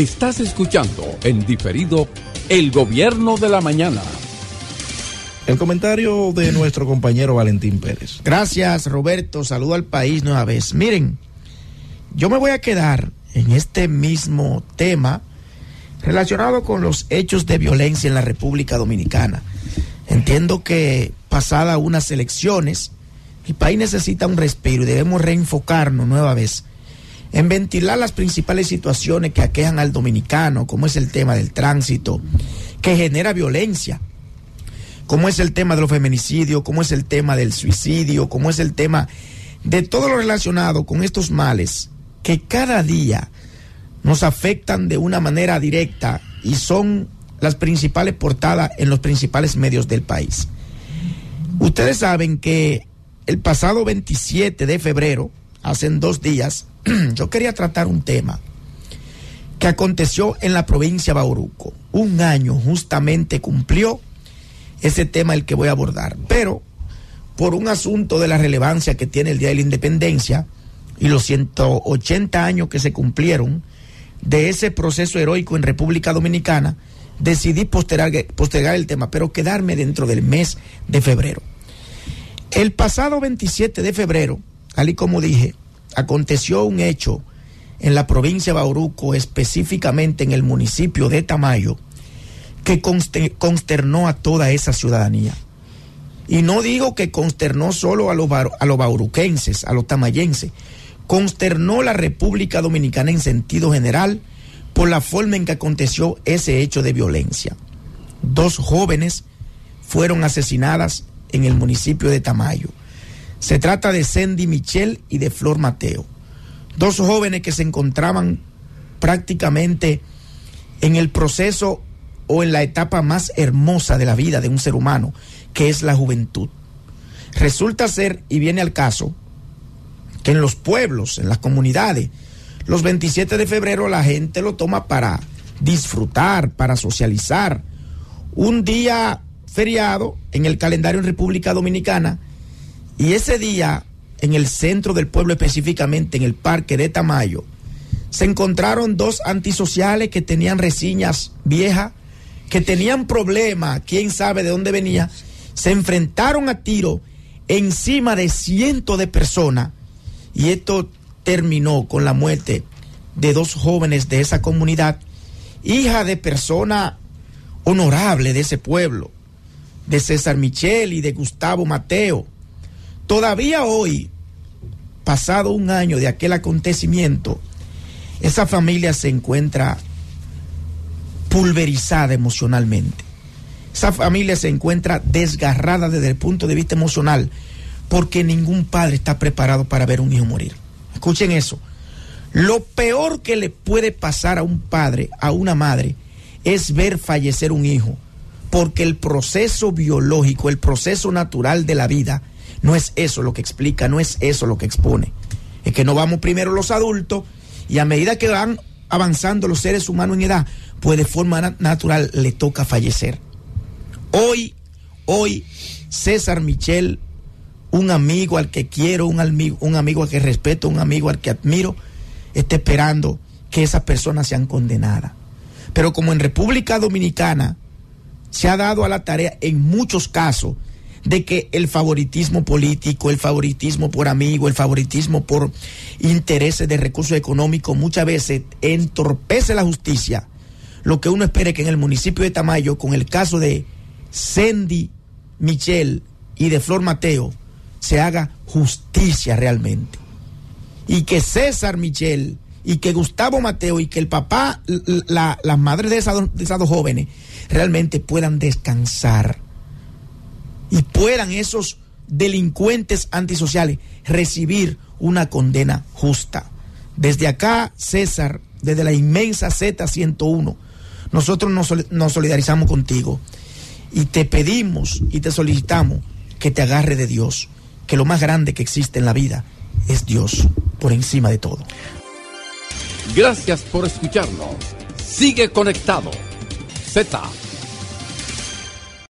Estás escuchando en diferido El Gobierno de la Mañana. El comentario de nuestro compañero Valentín Pérez. Gracias, Roberto. Saludo al país nueva vez. Miren, yo me voy a quedar en este mismo tema relacionado con los hechos de violencia en la República Dominicana. Entiendo que pasada unas elecciones, el país necesita un respiro y debemos reenfocarnos nueva vez en ventilar las principales situaciones que aquejan al dominicano, como es el tema del tránsito, que genera violencia, como es el tema de los feminicidios, como es el tema del suicidio, como es el tema de todo lo relacionado con estos males que cada día nos afectan de una manera directa y son las principales portadas en los principales medios del país. Ustedes saben que el pasado 27 de febrero, hace dos días, yo quería tratar un tema que aconteció en la provincia de Bauruco. Un año justamente cumplió ese tema el que voy a abordar. Pero por un asunto de la relevancia que tiene el Día de la Independencia y los 180 años que se cumplieron de ese proceso heroico en República Dominicana, decidí postergar, postergar el tema, pero quedarme dentro del mes de febrero. El pasado 27 de febrero, tal y como dije, aconteció un hecho en la provincia de Bauruco, específicamente en el municipio de Tamayo, que consternó a toda esa ciudadanía. Y no digo que consternó solo a los, a los bauruquenses, a los tamayenses, consternó la República Dominicana en sentido general por la forma en que aconteció ese hecho de violencia. Dos jóvenes fueron asesinadas en el municipio de Tamayo. Se trata de Sandy Michel y de Flor Mateo, dos jóvenes que se encontraban prácticamente en el proceso o en la etapa más hermosa de la vida de un ser humano, que es la juventud. Resulta ser, y viene al caso, que en los pueblos, en las comunidades, los 27 de febrero la gente lo toma para disfrutar, para socializar. Un día feriado en el calendario en República Dominicana y ese día, en el centro del pueblo, específicamente en el parque de Tamayo, se encontraron dos antisociales que tenían resiñas viejas, que tenían problemas, quién sabe de dónde venía, se enfrentaron a tiro encima de cientos de personas y esto terminó con la muerte de dos jóvenes de esa comunidad, hija de persona honorable de ese pueblo, de César Michel y de Gustavo Mateo Todavía hoy, pasado un año de aquel acontecimiento, esa familia se encuentra pulverizada emocionalmente. Esa familia se encuentra desgarrada desde el punto de vista emocional porque ningún padre está preparado para ver un hijo morir. Escuchen eso. Lo peor que le puede pasar a un padre, a una madre, es ver fallecer un hijo, porque el proceso biológico, el proceso natural de la vida, no es eso lo que explica, no es eso lo que expone. Es que no vamos primero los adultos y a medida que van avanzando los seres humanos en edad, pues de forma natural le toca fallecer. Hoy, hoy, César Michel, un amigo al que quiero, un amigo, un amigo al que respeto, un amigo al que admiro, está esperando que esas personas sean condenadas. Pero como en República Dominicana se ha dado a la tarea en muchos casos de que el favoritismo político, el favoritismo por amigo, el favoritismo por intereses de recursos económicos muchas veces entorpece la justicia. Lo que uno espera es que en el municipio de Tamayo, con el caso de Sandy Michel y de Flor Mateo, se haga justicia realmente. Y que César Michel y que Gustavo Mateo y que el papá, la, las madres de de esas dos jóvenes, realmente puedan descansar y puedan esos delincuentes antisociales recibir una condena justa. Desde acá, César, desde la inmensa Z101, nosotros nos, solidarizamos contigo y te pedimos y te solicitamos que te agarre de Dios, que lo más grande que existe en la vida es Dios por encima de todo. Gracias por escucharnos. Sigue conectado. Z